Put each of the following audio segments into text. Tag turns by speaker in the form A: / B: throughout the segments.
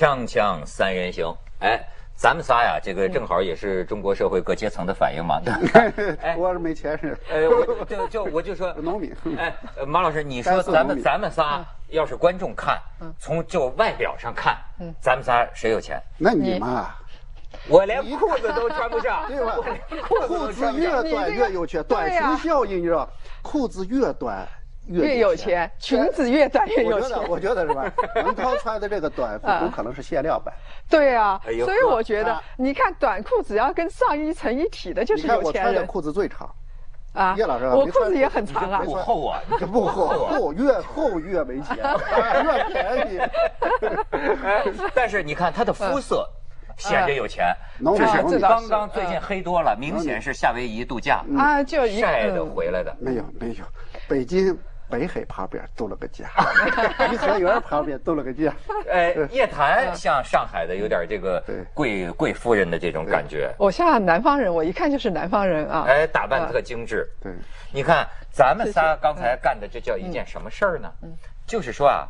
A: 锵锵三人行，哎，咱们仨呀，这个正好也是中国社会各阶层的反应嘛。
B: 哎，我是没钱是。
A: 哎，我就就我就说
B: 农民。
A: 哎，马老师，你说咱们咱们仨要是观众看，从就外表上看，咱们仨谁有钱？
B: 那你嘛，
A: 我连裤子都穿不上，
B: 对吧？裤子越短越有钱，短裙效应，你知道，裤子越短。
C: 越有钱，裙子越短越有钱。
B: 我觉得，我觉得是吧？文涛穿的这个短裤 有可能是限量版。
C: 对啊，所以我觉得，你看短裤只要跟上衣成一体的，就是有钱人。
B: 我穿的裤子最长。
C: 啊，
B: 叶老师，
C: 我裤子也很长啊。
A: 不厚啊，这
B: 不厚，厚越厚越没钱，越便宜。
A: 但是你看他的肤色，显着有钱。这是刚刚最近黑多了，明显是夏威夷度假
C: 啊，就
A: 晒的回来的。
B: 没有没有，北京。北海旁边度了个假，颐和园旁边度了个假。
A: 哎，叶檀像上海的有点这个贵贵夫人的这种感觉。
C: 我像南方人，我一看就是南方人啊。
A: 哎，打扮特精致。
B: 对，
A: 你看咱们仨刚才干的这叫一件什么事儿呢？就是说啊，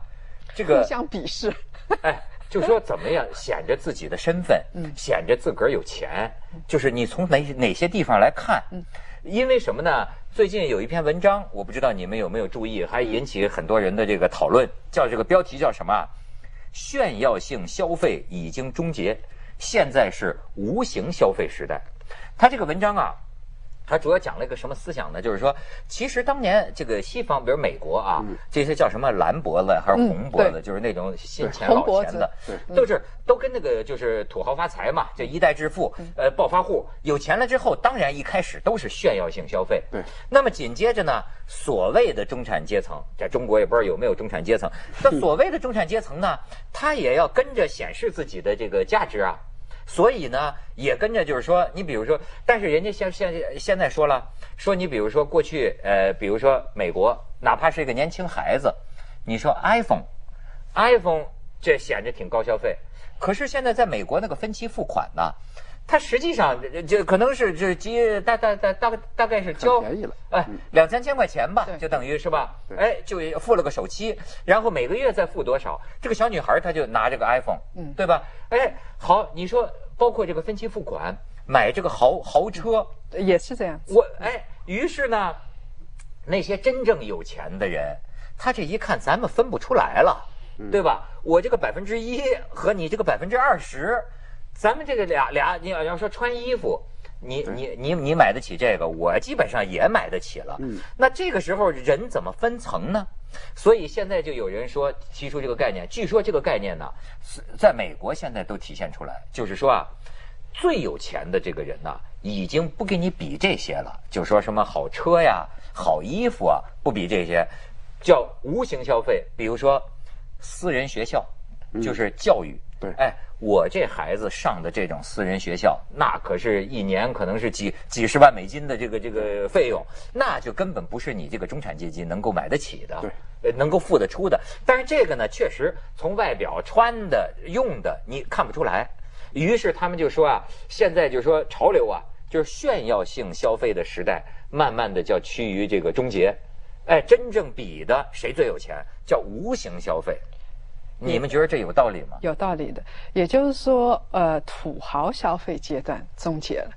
A: 这个
C: 互相鄙视。
A: 哎，就说怎么样显着自己的身份，显着自个儿有钱，就是你从哪哪些地方来看？因为什么呢？最近有一篇文章，我不知道你们有没有注意，还引起很多人的这个讨论。叫这个标题叫什么？炫耀性消费已经终结，现在是无形消费时代。他这个文章啊。他主要讲了一个什么思想呢？就是说，其实当年这个西方，比如美国啊，这些叫什么蓝脖子还是红脖子，就是那种信钱老钱的，都是都跟那个就是土豪发财嘛，就一代致富，呃，暴发户有钱了之后，当然一开始都是炫耀性消费。
B: 对。
A: 那么紧接着呢，所谓的中产阶层，在中国也不知道有没有中产阶层。那所谓的中产阶层呢，他也要跟着显示自己的这个价值啊。所以呢，也跟着就是说，你比如说，但是人家现现现在说了，说你比如说过去，呃，比如说美国，哪怕是一个年轻孩子，你说 iPhone，iPhone 这显着挺高消费，可是现在在美国那个分期付款呢。他实际上就可能是这几大大大大大概是交
B: 便宜了
A: 哎两三千块钱吧，就等于是吧？哎，就付了个首期，然后每个月再付多少？这个小女孩她就拿这个 iPhone，嗯，对吧？哎，好，你说包括这个分期付款买这个豪豪车
C: 也是这样。
A: 我哎，于是呢，那些真正有钱的人，他这一看咱们分不出来了，对吧？我这个百分之一和你这个百分之二十。咱们这个俩俩，你要要说穿衣服，你你你你买得起这个，我基本上也买得起了。嗯，那这个时候人怎么分层呢？所以现在就有人说提出这个概念，据说这个概念呢，在美国现在都体现出来，就是说啊，最有钱的这个人呢，已经不跟你比这些了，就说什么好车呀、好衣服啊，不比这些，叫无形消费。比如说私人学校，就是教育。
B: 对，哎。
A: 我这孩子上的这种私人学校，那可是一年可能是几几十万美金的这个这个费用，那就根本不是你这个中产阶级能够买得起的，
B: 对，
A: 能够付得出的。但是这个呢，确实从外表穿的、用的，你看不出来。于是他们就说啊，现在就说潮流啊，就是炫耀性消费的时代，慢慢的叫趋于这个终结。哎，真正比的谁最有钱，叫无形消费。你们觉得这有道理吗？
C: 有道理的，也就是说，呃，土豪消费阶段终结了。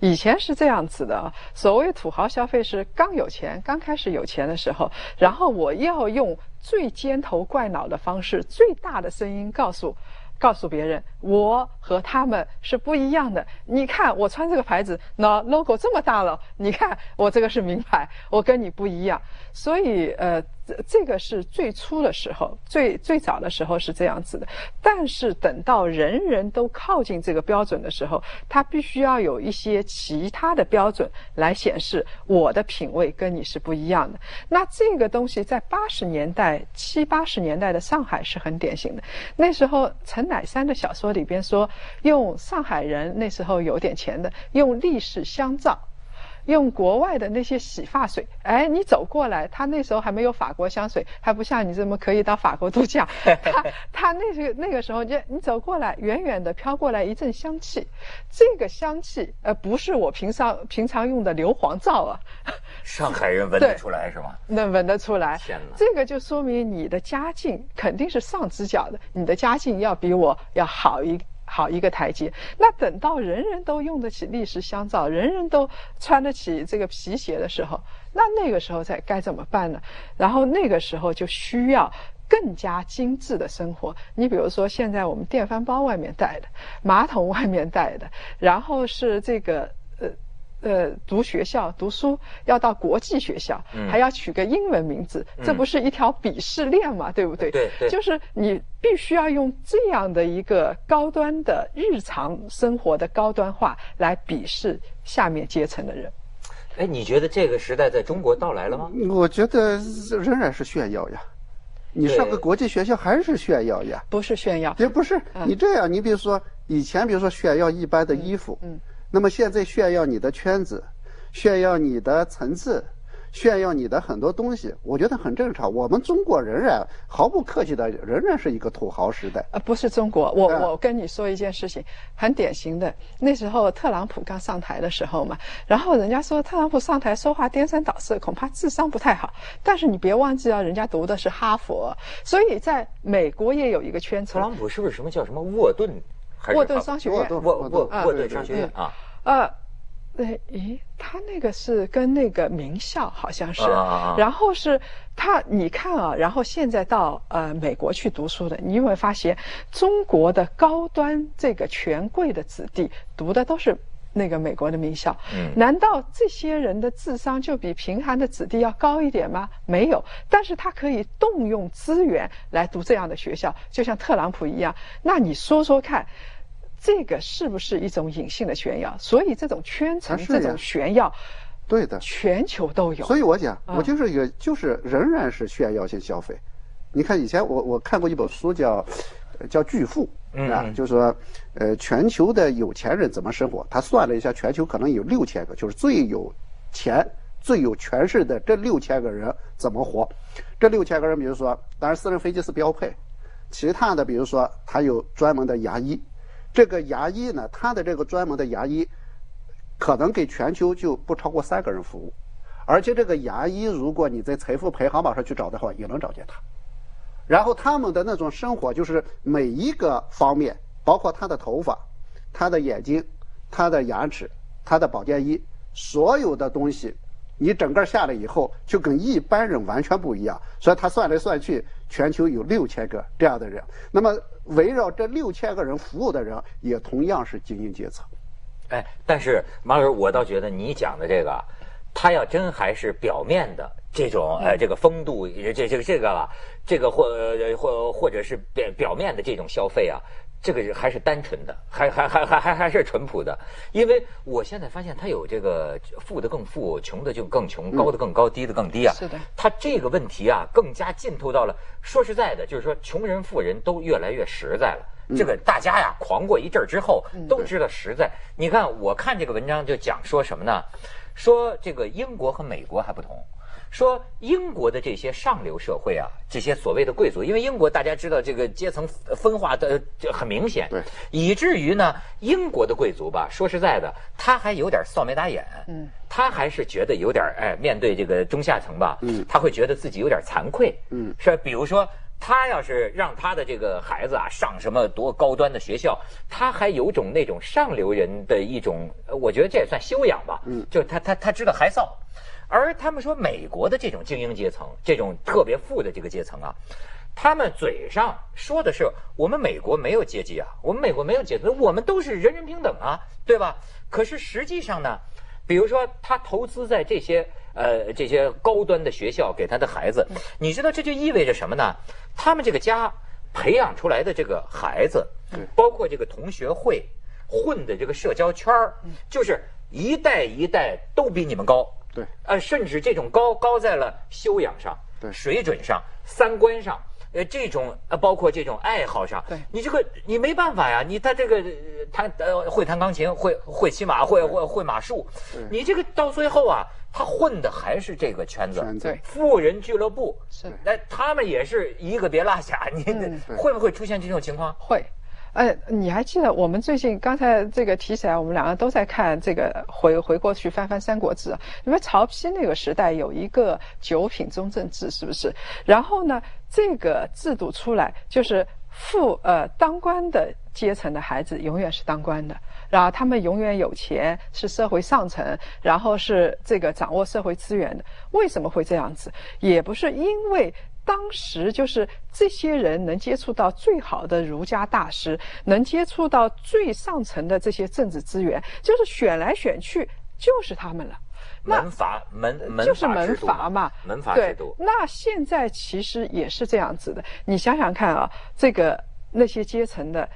C: 以前是这样子的啊，所谓土豪消费是刚有钱，刚开始有钱的时候，然后我要用最尖头怪脑的方式，最大的声音告诉。告诉别人，我和他们是不一样的。你看，我穿这个牌子，那 logo 这么大了。你看，我这个是名牌，我跟你不一样。所以，呃，这个是最初的时候，最最早的时候是这样子的。但是，等到人人都靠近这个标准的时候，它必须要有一些其他的标准来显示我的品味跟你是不一样的。那这个东西在八十年代、七八十年代的上海是很典型的。那时候，陈。乃山的小说里边说，用上海人那时候有点钱的，用立式香皂，用国外的那些洗发水。哎，你走过来，他那时候还没有法国香水，还不像你这么可以到法国度假。他他那个那个时候，就你走过来，远远的飘过来一阵香气，这个香气呃不是我平常平常用的硫磺皂啊，
A: 上海人闻得出来是吗？
C: 能闻得出来。
A: 天哪！
C: 这个就说明你的家境肯定是上只脚的，你的家境要比我要好一好一个台阶。那等到人人都用得起立式香皂，人人都穿得起这个皮鞋的时候，那那个时候再该怎么办呢？然后那个时候就需要。更加精致的生活，你比如说现在我们电饭煲外面带的，马桶外面带的，然后是这个呃呃读学校读书要到国际学校，还要取个英文名字，这不是一条鄙视链嘛？对不对？
A: 对对，
C: 就是你必须要用这样的一个高端的日常生活的高端化来鄙视下面阶层的人。
A: 哎，你觉得这个时代在中国到来了吗？
B: 我觉得仍然是炫耀呀。你上个国际学校还是炫耀呀？
C: 不是炫耀，
B: 也不是。你这样，你比如说以前，比如说炫耀一般的衣服，嗯，那么现在炫耀你的圈子，炫耀你的层次。炫耀你的很多东西，我觉得很正常。我们中国仍然毫不客气的，仍然是一个土豪时代。
C: 呃，不是中国，我我跟你说一件事情，很典型的。那时候特朗普刚上台的时候嘛，然后人家说特朗普上台说话颠三倒四，恐怕智商不太好。但是你别忘记啊，人家读的是哈佛，所以在美国也有一个圈层。
A: 特朗普是不是什么叫什么沃顿？
C: 沃顿商学院。
A: 沃沃沃顿商学院啊。
C: 呃。对，咦，他那个是跟那个名校好像是，然后是他，你看啊，然后现在到呃美国去读书的，你有没有发现中国的高端这个权贵的子弟读的都是那个美国的名校？嗯，难道这些人的智商就比贫寒的子弟要高一点吗？没有，但是他可以动用资源来读这样的学校，就像特朗普一样。那你说说看。这个是不是一种隐性的炫耀？所以这种圈层、这种炫耀，
B: 对的，
C: 全球都有。
B: 所以我讲，我就是一个，就是仍然是炫耀性消费。你看以前我我看过一本书叫叫《巨富》，啊，就是说，呃，全球的有钱人怎么生活？他算了一下，全球可能有六千个，就是最有钱、最有权势的这六千个人怎么活？这六千个人，比如说，当然私人飞机是标配，其他的，比如说，他有专门的牙医。这个牙医呢，他的这个专门的牙医，可能给全球就不超过三个人服务，而且这个牙医，如果你在财富排行榜上去找的话，也能找见他。然后他们的那种生活，就是每一个方面，包括他的头发、他的眼睛、他的牙齿、他的保健医，所有的东西，你整个下来以后，就跟一般人完全不一样。所以他算来算去，全球有六千个这样的人。那么。围绕这六千个人服务的人，也同样是精英阶层。
A: 哎，但是马老师，我倒觉得你讲的这个，他要真还是表面的这种，呃，这个风度，这这个这个了，这个或或或者是表表面的这种消费啊。这个人还是单纯的，还还还还还还是淳朴的，因为我现在发现他有这个富的更富，穷的就更穷，高的更高，低的更低啊。
C: 是的，
A: 他这个问题啊，更加浸透到了。说实在的，就是说穷人富人都越来越实在了。这个大家呀，狂过一阵儿之后，都知道实在。你看，我看这个文章就讲说什么呢？说这个英国和美国还不同。说英国的这些上流社会啊，这些所谓的贵族，因为英国大家知道这个阶层分化的就很明显，
B: 对，
A: 以至于呢，英国的贵族吧，说实在的，他还有点臊眉打眼，嗯，他还是觉得有点哎，面对这个中下层吧，嗯，他会觉得自己有点惭愧，嗯，是比如说他要是让他的这个孩子啊上什么多高端的学校，他还有种那种上流人的一种，我觉得这也算修养吧，嗯，就他他他知道害臊。而他们说，美国的这种精英阶层，这种特别富的这个阶层啊，他们嘴上说的是我们美国没有阶级啊，我们美国没有阶级，我们都是人人平等啊，对吧？可是实际上呢，比如说他投资在这些呃这些高端的学校给他的孩子，你知道这就意味着什么呢？他们这个家培养出来的这个孩子，包括这个同学会混的这个社交圈儿，就是一代一代都比你们高。
B: 对，
A: 呃，甚至这种高高在了修养上，
B: 对，
A: 水准上、三观上，呃，这种呃，包括这种爱好上，
C: 对，
A: 你这个你没办法呀，你他这个弹呃会弹钢琴，会会骑马，会会会马术，你这个到最后啊，他混的还是这个圈子，
C: 对，
A: 富人俱乐部
C: 是，
A: 那他们也是一个别落下，你 会不会出现这种情况？
C: 会。呃，你还记得我们最近刚才这个提起来，我们两个都在看这个回回过去翻翻《三国志》，因为曹丕那个时代有一个九品中正制，是不是？然后呢，这个制度出来就是富呃当官的阶层的孩子永远是当官的，然后他们永远有钱，是社会上层，然后是这个掌握社会资源的。为什么会这样子？也不是因为。当时就是这些人能接触到最好的儒家大师，能接触到最上层的这些政治资源，就是选来选去就是他们了。
A: 门阀门门
C: 就是门阀嘛，
A: 门阀制度。
C: 那现在其实也是这样子的，你想想看啊，这个那些阶层的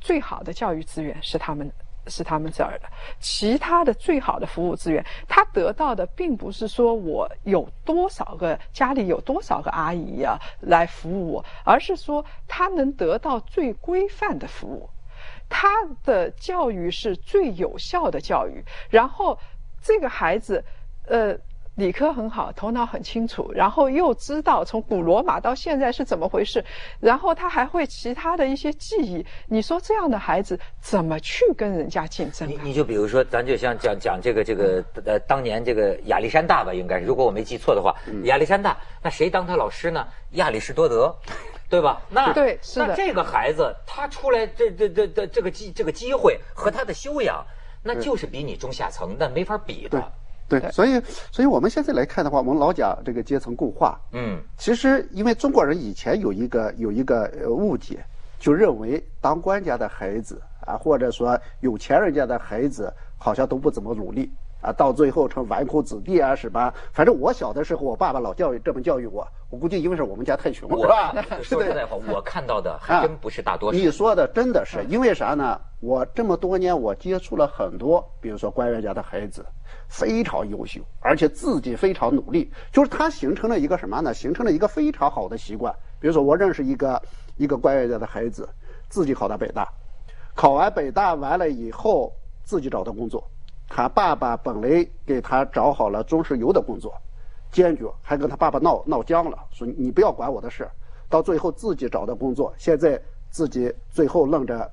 C: 最好的教育资源是他们。是他们这儿的，其他的最好的服务资源，他得到的并不是说我有多少个家里有多少个阿姨呀来服务我，而是说他能得到最规范的服务，他的教育是最有效的教育，然后这个孩子，呃。理科很好，头脑很清楚，然后又知道从古罗马到现在是怎么回事，然后他还会其他的一些记忆。你说这样的孩子怎么去跟人家竞争？
A: 你你就比如说，咱就像讲讲这个这个呃，当年这个亚历山大吧，应该是，如果我没记错的话，亚历山大，那谁当他老师呢？亚里士多德，对吧？那
C: 对，是的。
A: 那这个孩子他出来这这这这这个机这个机会和他的修养，那就是比你中下层那没法比的。
B: 对，所以，所以我们现在来看的话，我们老讲这个阶层固化。嗯，其实因为中国人以前有一个有一个误解，就认为当官家的孩子啊，或者说有钱人家的孩子，好像都不怎么努力啊，到最后成纨绔子弟啊，是吧？反正我小的时候，我爸爸老教育这么教育我，我估计因为是我们家太穷，是吧？
A: 说实在话，我看到的还真不是大多数。
B: 你说的真的是因为啥呢？我这么多年，我接触了很多，比如说官员家的孩子。非常优秀，而且自己非常努力，就是他形成了一个什么呢？形成了一个非常好的习惯。比如说，我认识一个一个官员家的孩子，自己考的北大，考完北大完了以后，自己找的工作。他爸爸本来给他找好了中石油的工作，坚决还跟他爸爸闹闹僵了，说你不要管我的事。到最后自己找的工作，现在自己最后愣着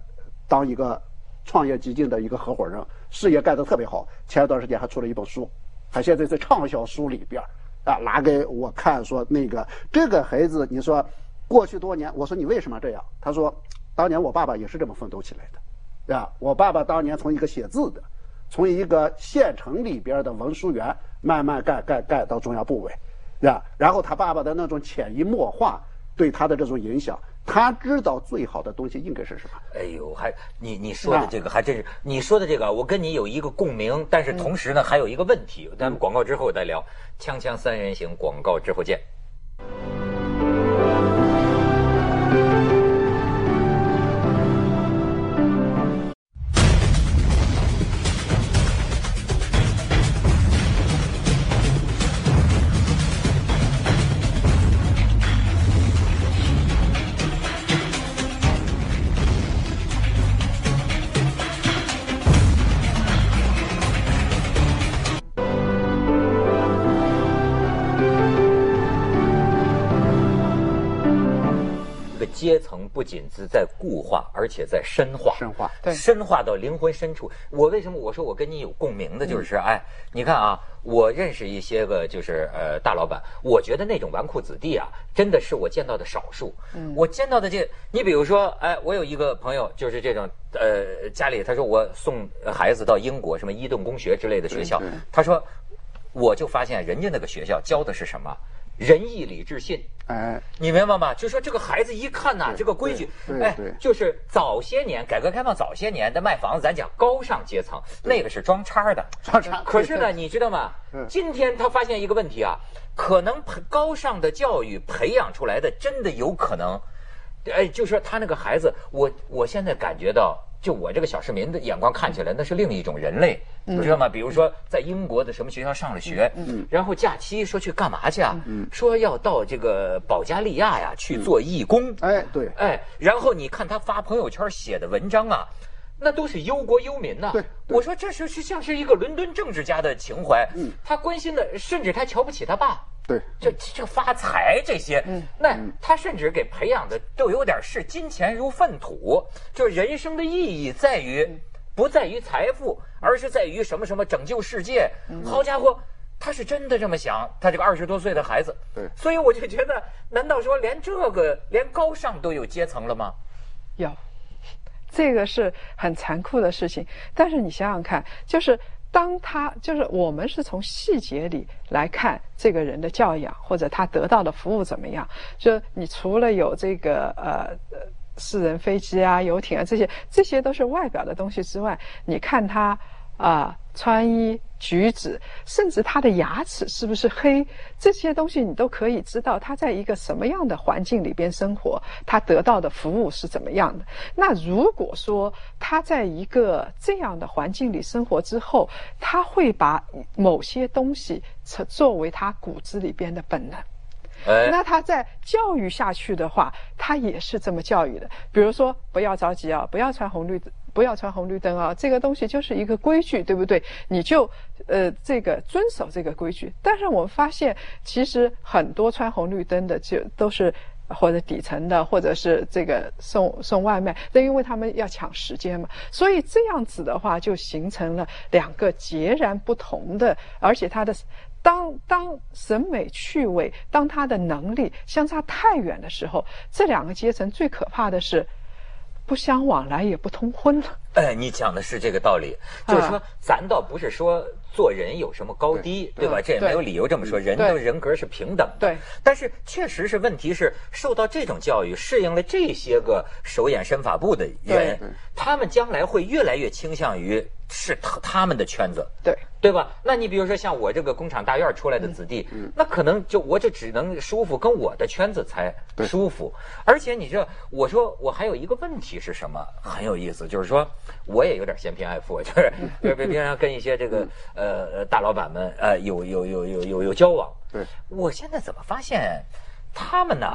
B: 当一个创业基金的一个合伙人。事业干得特别好，前一段时间还出了一本书，他现在在畅销书里边啊，拿给我看说那个这个孩子，你说过去多年，我说你为什么这样？他说当年我爸爸也是这么奋斗起来的，啊，我爸爸当年从一个写字的，从一个县城里边的文书员，慢慢干干干到中央部委，啊，然后他爸爸的那种潜移默化对他的这种影响。他知道最好的东西应该是什么？
A: 哎呦，还你你说的这个还真是，你说的这个我跟你有一个共鸣，但是同时呢还有一个问题，咱们广告之后再聊。锵锵三人行，广告之后见。且在深化，
B: 深化，
C: 对，
A: 深化到灵魂深处。我为什么我说我跟你有共鸣的，就是哎，你看啊，我认识一些个就是呃大老板，我觉得那种纨绔子弟啊，真的是我见到的少数。嗯，我见到的这，你比如说，哎，我有一个朋友，就是这种呃家里，他说我送孩子到英国什么伊顿公学之类的学校，他说，我就发现人家那个学校教的是什么。仁义礼智信，哎，你明白吗？就说这个孩子一看呐，这个规矩，
B: 哎，
A: 就是早些年改革开放早些年的卖房子，咱讲高尚阶层，那个是装叉的，
B: 装叉。
A: 可是呢，你知道吗？今天他发现一个问题啊，可能高尚的教育培养出来的，真的有可能，哎，就说他那个孩子，我我现在感觉到。就我这个小市民的眼光看起来，那是另一种人类，你知道吗？比如说在英国的什么学校上了学，然后假期说去干嘛去啊？说要到这个保加利亚呀去做义工。
B: 哎，对，
A: 哎，然后你看他发朋友圈写的文章啊，那都是忧国忧民呐。
B: 对，
A: 我说这是是像是一个伦敦政治家的情怀。嗯，他关心的，甚至他瞧不起他爸。
B: 对，
A: 这这发财这些，嗯那他甚至给培养的都有点视金钱如粪土，就人生的意义在于不在于财富，而是在于什么什么拯救世界。好家伙，他是真的这么想，他这个二十多岁的孩子。
B: 对，
A: 所以我就觉得，难道说连这个连高尚都有阶层了吗？
C: 有，这个是很残酷的事情。但是你想想看，就是当他就是我们是从细节里来看这个人的教养或者他得到的服务怎么样。就你除了有这个呃私人飞机啊、游艇啊这些，这些都是外表的东西之外，你看他啊穿衣。举止，甚至他的牙齿是不是黑，这些东西你都可以知道他在一个什么样的环境里边生活，他得到的服务是怎么样的。那如果说他在一个这样的环境里生活之后，他会把某些东西作作为他骨子里边的本能，那他在教育下去的话，他也是这么教育的。比如说，不要着急啊，不要穿红绿灯。不要穿红绿灯啊！这个东西就是一个规矩，对不对？你就呃这个遵守这个规矩。但是我们发现，其实很多穿红绿灯的就都是或者底层的，或者是这个送送外卖，那因为他们要抢时间嘛。所以这样子的话，就形成了两个截然不同的，而且他的当当审美趣味，当他的能力相差太远的时候，这两个阶层最可怕的是。不相往来也不通婚了。
A: 哎，你讲的是这个道理，就是说，咱倒不是说做人有什么高低，对吧？这也没有理由这么说，人的人格是平等的。
C: 对。
A: 但是确实是问题是，受到这种教育，适应了这些个手眼身法步的人，他们将来会越来越倾向于是他他们的圈子。
C: 对。
A: 对吧？那你比如说像我这个工厂大院出来的子弟，那可能就我就只能舒服，跟我的圈子才舒服。而且你这，我说我还有一个问题是什么？很有意思，就是说我也有点嫌贫爱富，就是别别平常跟一些这个呃大老板们呃有有有有有有交往。
B: 对，
A: 我现在怎么发现他们呢？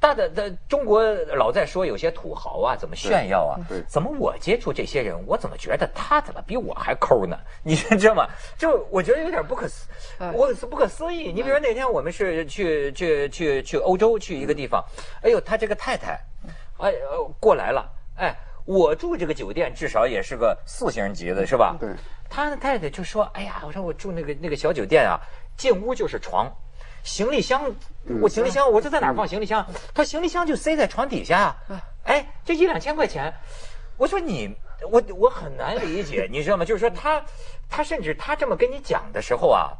A: 大的的中国老在说有些土豪啊，怎么炫耀啊？怎么我接触这些人，我怎么觉得他怎么比我还抠呢？你知道吗？就我觉得有点不可思，我不可思议。你比如说那天我们是去去去去欧洲去一个地方，哎呦，他这个太太，哎过来了，哎，我住这个酒店至少也是个四星级的，是吧？
B: 对。
A: 他的太太就说：“哎呀，我说我住那个那个小酒店啊，进屋就是床。”行李箱，我行李箱，我这在哪放行李箱？他行李箱就塞在床底下。哎，这一两千块钱，我说你，我我很难理解，你知道吗？就是说他，他甚至他这么跟你讲的时候啊，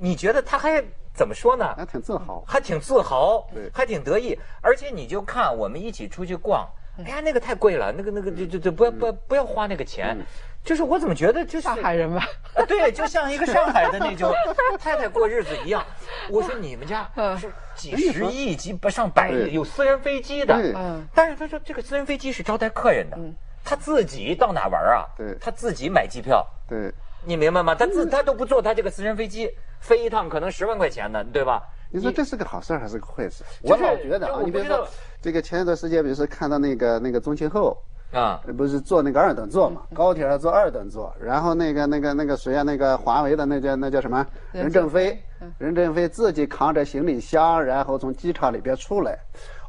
A: 你觉得他还怎么说呢？
B: 还挺自豪，
A: 还挺自豪，还挺得意。而且你就看我们一起出去逛，哎呀，那个太贵了，那个那个就就就不要不要不要花那个钱。就是我怎么觉得就是
C: 上海人吧？
A: 对，就像一个上海的那种太太过日子一样。我说你们家是几十亿级不上百亿，有私人飞机的。嗯。但是他说这个私人飞机是招待客人的，他自己到哪玩啊？
B: 对。
A: 他自己买机票。
B: 对。
A: 你明白吗？他自他都不坐他这个私人飞机，飞一趟可能十万块钱呢，对吧？
B: 你说这是个好事还是个坏事？我老觉得啊，你比如说这个前一段时间，比如说看到那个那个宗庆后。啊，不是坐那个二等座嘛？高铁上坐二等座，然后那个那个那个谁啊？那个华为的那叫那叫什么？任正非，任正非自己扛着行李箱，然后从机场里边出来。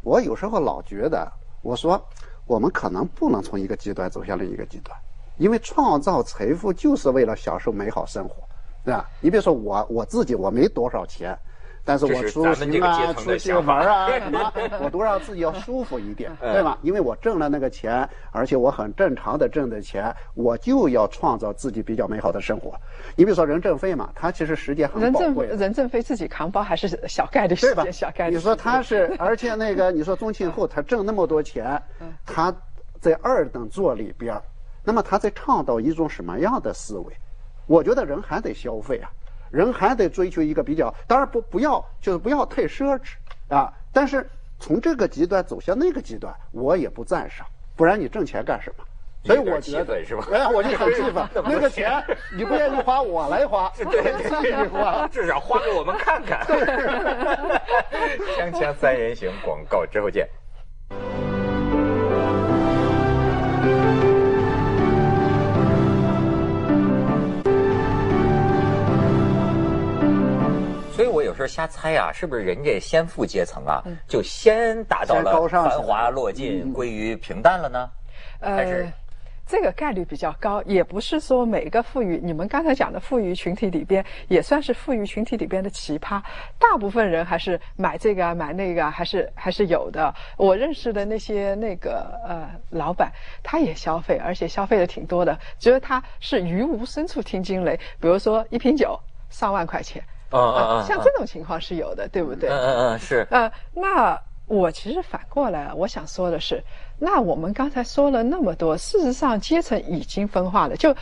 B: 我有时候老觉得，我说我们可能不能从一个极端走向另一个极端，因为创造财富就是为了享受美好生活，对吧？你比如说我我自己，我没多少钱。但是我出行啊，出去玩啊，什么，我都让自己要舒服一点，对吧？因为我挣了那个钱，而且我很正常的挣的钱，我就要创造自己比较美好的生活。你比如说任正非嘛，他其实时间很宝贵。
C: 任正非自己扛包还是小概率 事件，小概率。
B: 你说他是，而且那个你说宗庆后他挣那么多钱，他在二等座里边，那么他在倡导一种什么样的思维？我觉得人还得消费啊。人还得追求一个比较，当然不不要就是不要太奢侈啊。但是从这个极端走向那个极端，我也不赞赏。不然你挣钱干什么？所以我觉得
A: 是吧？
B: 哎，我就很气愤。那个钱你不愿意花，我来花。
A: 对，花至少花给我们看看。锵锵三人行，广告之后见。候。瞎猜啊，是不是人家先富阶层啊，就先达到了繁华落尽，归于平淡了呢？还是？
C: 这个概率比较高，也不是说每个富裕，你们刚才讲的富裕群体里边，也算是富裕群体里边的奇葩。大部分人还是买这个啊，买那个啊，还是还是有的。我认识的那些那个呃老板，他也消费，而且消费的挺多的。只有他是于无深处听惊雷，比如说一瓶酒上万块钱，啊啊啊，像这种情况是有的，对不对？
A: 嗯嗯嗯，是。
C: 呃，那。我其实反过来，我想说的是，那我们刚才说了那么多，事实上阶层已经分化了。就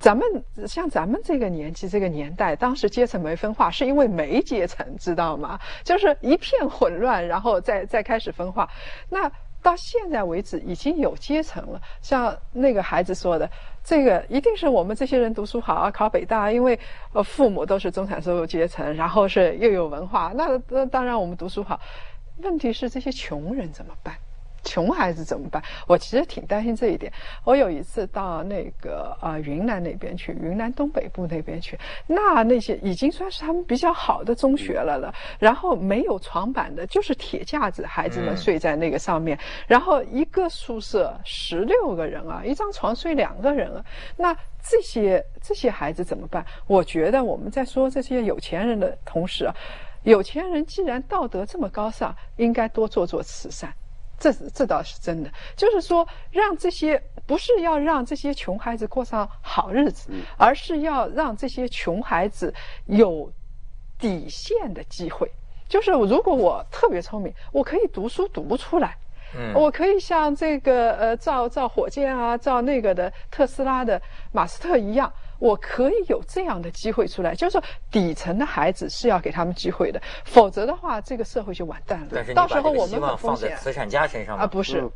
C: 咱们像咱们这个年纪、这个年代，当时阶层没分化，是因为没阶层，知道吗？就是一片混乱，然后再再开始分化。那到现在为止，已经有阶层了。像那个孩子说的，这个一定是我们这些人读书好啊，考北大，因为呃父母都是中产收入阶层，然后是又有文化，那那当然我们读书好。问题是这些穷人怎么办？穷孩子怎么办？我其实挺担心这一点。我有一次到那个啊云南那边去，云南东北部那边去，那那些已经算是他们比较好的中学了了。然后没有床板的，就是铁架子，孩子们睡在那个上面。然后一个宿舍十六个人啊，一张床睡两个人啊。那这些这些孩子怎么办？我觉得我们在说这些有钱人的同时啊。有钱人既然道德这么高尚，应该多做做慈善，这这倒是真的。就是说，让这些不是要让这些穷孩子过上好日子，而是要让这些穷孩子有底线的机会。就是如果我特别聪明，我可以读书读不出来，我可以像这个呃造造火箭啊、造那个的特斯拉的马斯特一样。我可以有这样的机会出来，就是说底层的孩子是要给他们机会的，否则的话，这个社会就完蛋了。
A: 但是到时候我们很放在慈善家身上
C: 啊，不是，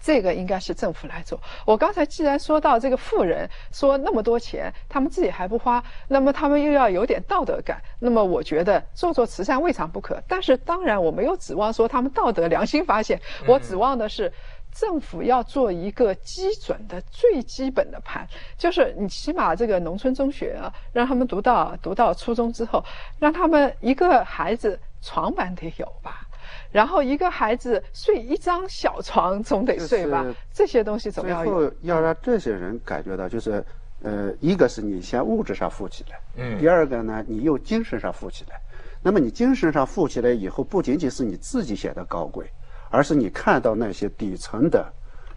C: 这个应该是政府来做。我刚才既然说到这个富人，说那么多钱，他们自己还不花，那么他们又要有点道德感，那么我觉得做做慈善未尝不可。但是当然，我没有指望说他们道德良心发现，我指望的是。政府要做一个基准的最基本的盘，就是你起码这个农村中学啊，让他们读到读到初中之后，让他们一个孩子床板得有吧，然后一个孩子睡一张小床总得睡吧，这些东西总要有。
B: 最后要让这些人感觉到，就是呃，一个是你先物质上富起来，嗯，第二个呢，你又精神上富起来。那么你精神上富起来以后，不仅仅是你自己显得高贵。而是你看到那些底层的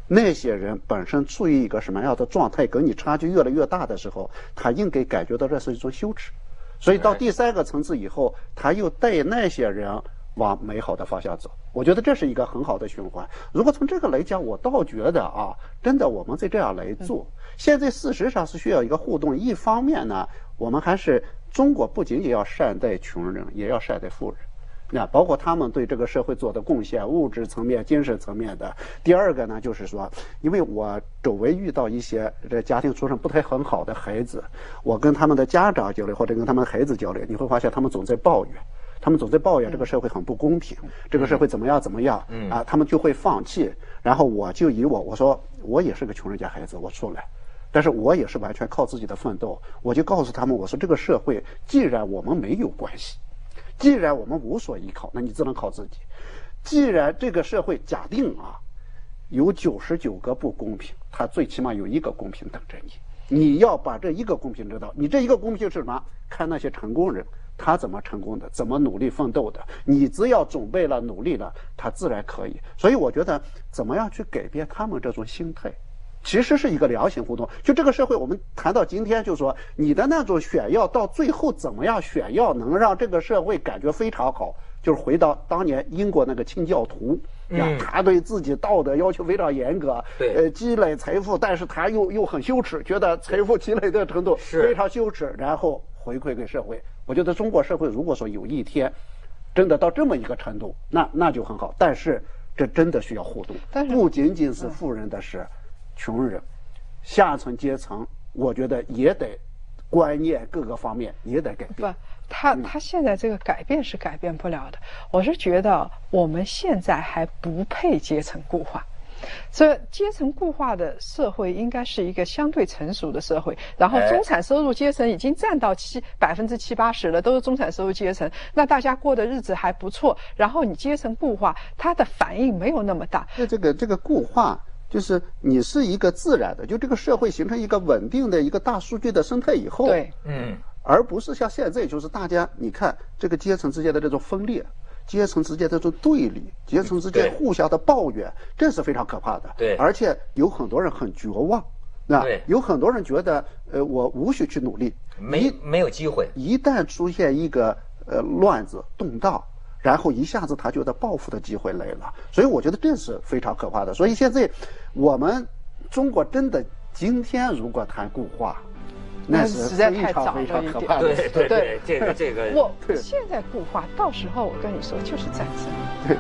B: 那些人本身处于一个什么样的状态，跟你差距越来越大的时候，他应该感觉到这是一种羞耻。所以到第三个层次以后，他又带那些人往美好的方向走。我觉得这是一个很好的循环。如果从这个来讲，我倒觉得啊，真的我们在这样来做，现在事实上是需要一个互动。一方面呢，我们还是中国不仅仅要善待穷人，也要善待富人。那包括他们对这个社会做的贡献，物质层面、精神层面的。第二个呢，就是说，因为我周围遇到一些这家庭出身不太很好的孩子，我跟他们的家长交流，或者跟他们孩子交流，你会发现他们总在抱怨，他们总在抱怨这个社会很不公平，这个社会怎么样怎么样，啊，他们就会放弃。然后我就以我，我说我也是个穷人家孩子，我出来，但是我也是完全靠自己的奋斗。我就告诉他们，我说这个社会既然我们没有关系。既然我们无所依靠，那你只能靠自己。既然这个社会假定啊，有九十九个不公平，它最起码有一个公平等着你。你要把这一个公平知道，你这一个公平是什么？看那些成功人，他怎么成功的，怎么努力奋斗的。你只要准备了、努力了，他自然可以。所以我觉得，怎么样去改变他们这种心态？其实是一个良性互动。就这个社会，我们谈到今天，就是说你的那种炫耀，到最后怎么样炫耀能让这个社会感觉非常好？就是回到当年英国那个清教徒，嗯，他对自己道德要求非常严格，
A: 对，
B: 呃，积累财富，但是他又又很羞耻，觉得财富积累的程度非常羞耻，然后回馈给社会。我觉得中国社会如果说有一天真的到这么一个程度，那那就很好。但是这真的需要互动，不仅仅是富人的事。穷人、下层阶层，我觉得也得观念各个方面也得改变。
C: 不，他他现在这个改变是改变不了的。我是觉得我们现在还不配阶层固化。所以阶层固化的社会应该是一个相对成熟的社会，然后中产收入阶层已经占到七百分之七八十了，都是中产收入阶层，那大家过的日子还不错。然后你阶层固化，它的反应没有那么大。
B: 那这个这个固化。就是你是一个自然的，就这个社会形成一个稳定的一个大数据的生态以后，
C: 对，
A: 嗯，
B: 而不是像现在，就是大家你看这个阶层之间的这种分裂，阶层之间的这种对立，阶层之间互相的抱怨，这是非常可怕的。
A: 对，
B: 而且有很多人很绝望，
A: 那
B: 有很多人觉得，呃，我无需去努力，
A: 没没有机会，
B: 一旦出现一个呃乱子动荡。然后一下子他觉得报复的机会来了，所以我觉得这是非常可怕的。所以现在我们中国真的今天如果谈固化，那是非常非常可怕
A: 的。对对对，这个这个。
C: 我现在固化，到时候我跟你说就是战争。
B: 对，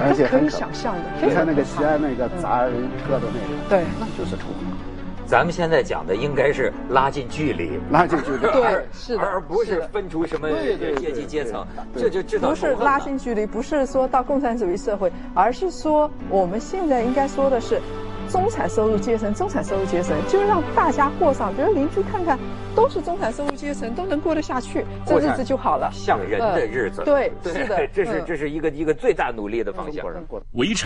C: 而且可以想象的。
B: 你看那个西安那个砸人车的那个，
C: 对，
B: 那就是固化。
A: 咱们现在讲的应该是拉近距离，
B: 拉近距离，
C: 对，是的，
A: 而不是分出什么阶级阶层，这就知道
C: 不是拉近距离，不是说到共产主义社会，而是说我们现在应该说的是中产收入阶层，中产收入阶层，就让大家过上，比如邻居看看都是中产收入阶层，都能过得下去，这日子就好了，
A: 像人的日子，
C: 对，是的，
A: 这是这是一个一个最大努力的方向，
B: 围城。